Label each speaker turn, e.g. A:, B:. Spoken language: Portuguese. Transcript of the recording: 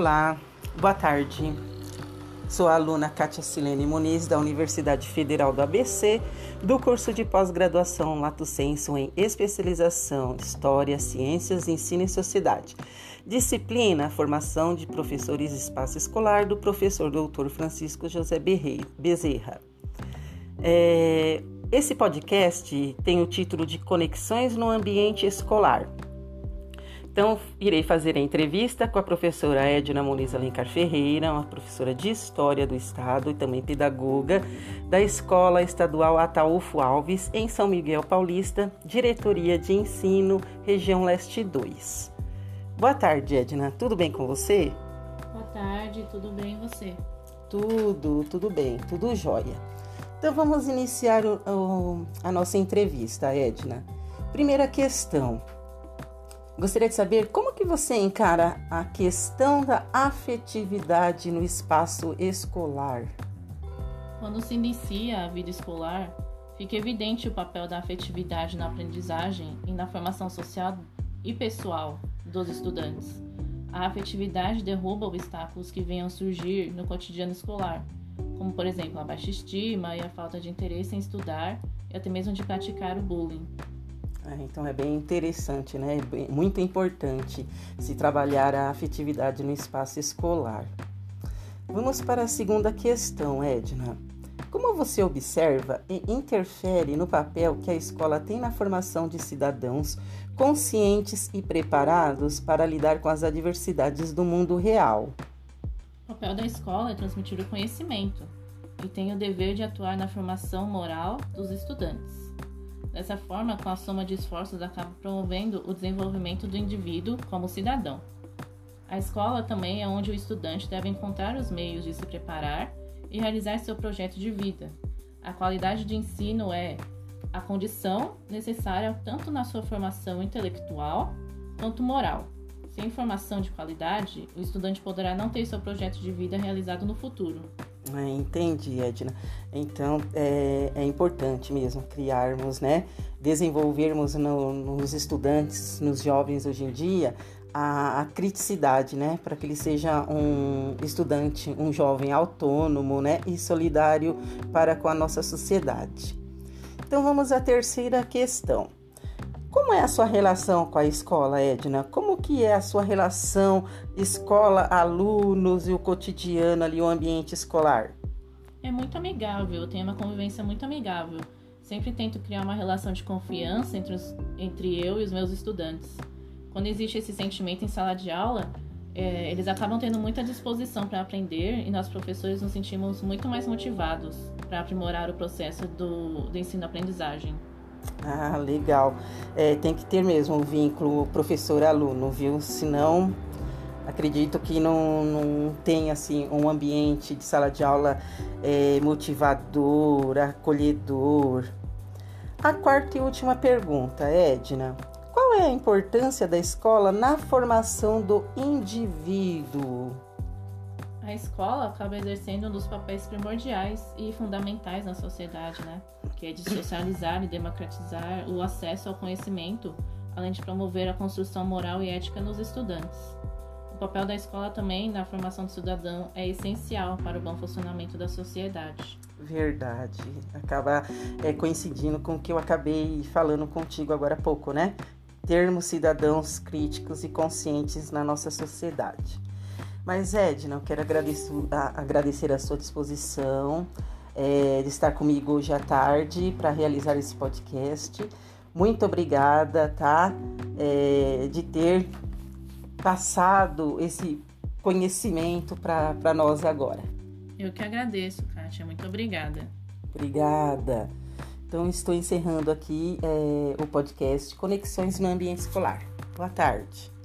A: Olá, boa tarde. Sou a aluna Kátia Silene Muniz, da Universidade Federal do ABC, do curso de pós-graduação Lato Senso em especialização História, Ciências, Ensino e Sociedade. Disciplina Formação de Professores Espaço Escolar, do professor Dr. Francisco José Bezerra. É, esse podcast tem o título de Conexões no Ambiente Escolar. Então, irei fazer a entrevista com a professora Edna Muniz Alencar Ferreira, uma professora de História do Estado e também pedagoga da Escola Estadual Ataúfo Alves, em São Miguel Paulista, Diretoria de Ensino, Região Leste 2. Boa tarde, Edna. Tudo bem com você?
B: Boa tarde, tudo bem e você?
A: Tudo, tudo bem, tudo jóia. Então, vamos iniciar o, o, a nossa entrevista, Edna. Primeira questão. Gostaria de saber como que você encara a questão da afetividade no espaço escolar.
B: Quando se inicia a vida escolar, fica evidente o papel da afetividade na aprendizagem e na formação social e pessoal dos estudantes. A afetividade derruba obstáculos que venham surgir no cotidiano escolar, como por exemplo a baixa estima e a falta de interesse em estudar e até mesmo de praticar o bullying.
A: É, então é bem interessante, né? É muito importante se trabalhar a afetividade no espaço escolar. Vamos para a segunda questão, Edna. Como você observa e interfere no papel que a escola tem na formação de cidadãos conscientes e preparados para lidar com as adversidades do mundo real?
B: O papel da escola é transmitir o conhecimento e tem o dever de atuar na formação moral dos estudantes. Dessa forma, com a soma de esforços, acaba promovendo o desenvolvimento do indivíduo como cidadão. A escola também é onde o estudante deve encontrar os meios de se preparar e realizar seu projeto de vida. A qualidade de ensino é a condição necessária tanto na sua formação intelectual quanto moral. Sem formação de qualidade, o estudante poderá não ter seu projeto de vida realizado no futuro.
A: É, entendi, Edna. Então é, é, importante mesmo criarmos, né? Desenvolvermos no, nos estudantes, nos jovens hoje em dia, a, a criticidade, né? Para que ele seja um estudante, um jovem autônomo, né? E solidário para com a nossa sociedade. Então vamos à terceira questão. Como é a sua relação com a escola, Edna? Como que é a sua relação escola-alunos e o cotidiano ali, o ambiente escolar?
B: É muito amigável, tenho uma convivência muito amigável. Sempre tento criar uma relação de confiança entre, os, entre eu e os meus estudantes. Quando existe esse sentimento em sala de aula, é, eles acabam tendo muita disposição para aprender e nós professores nos sentimos muito mais motivados para aprimorar o processo do, do ensino-aprendizagem.
A: Ah, legal. É, tem que ter mesmo o vínculo professor-aluno, viu? Senão, acredito que não, não tem assim um ambiente de sala de aula é, motivador, acolhedor. A quarta e última pergunta, Edna. Qual é a importância da escola na formação do indivíduo?
B: A escola acaba exercendo um dos papéis primordiais e fundamentais na sociedade, né? Que é de socializar e democratizar o acesso ao conhecimento, além de promover a construção moral e ética nos estudantes. O papel da escola também na formação do cidadão é essencial para o bom funcionamento da sociedade.
A: Verdade. Acaba é, coincidindo com o que eu acabei falando contigo agora há pouco, né? Termos cidadãos críticos e conscientes na nossa sociedade. Mas, Edna, eu quero agradecer a, sua disposição é, de estar comigo hoje à tarde para realizar esse podcast. Muito obrigada, tá? É, de ter passado esse conhecimento para nós agora.
B: Eu que agradeço, Kátia. Muito obrigada.
A: Obrigada. Então, estou encerrando aqui é, o podcast Conexões no Ambiente Escolar. Boa tarde.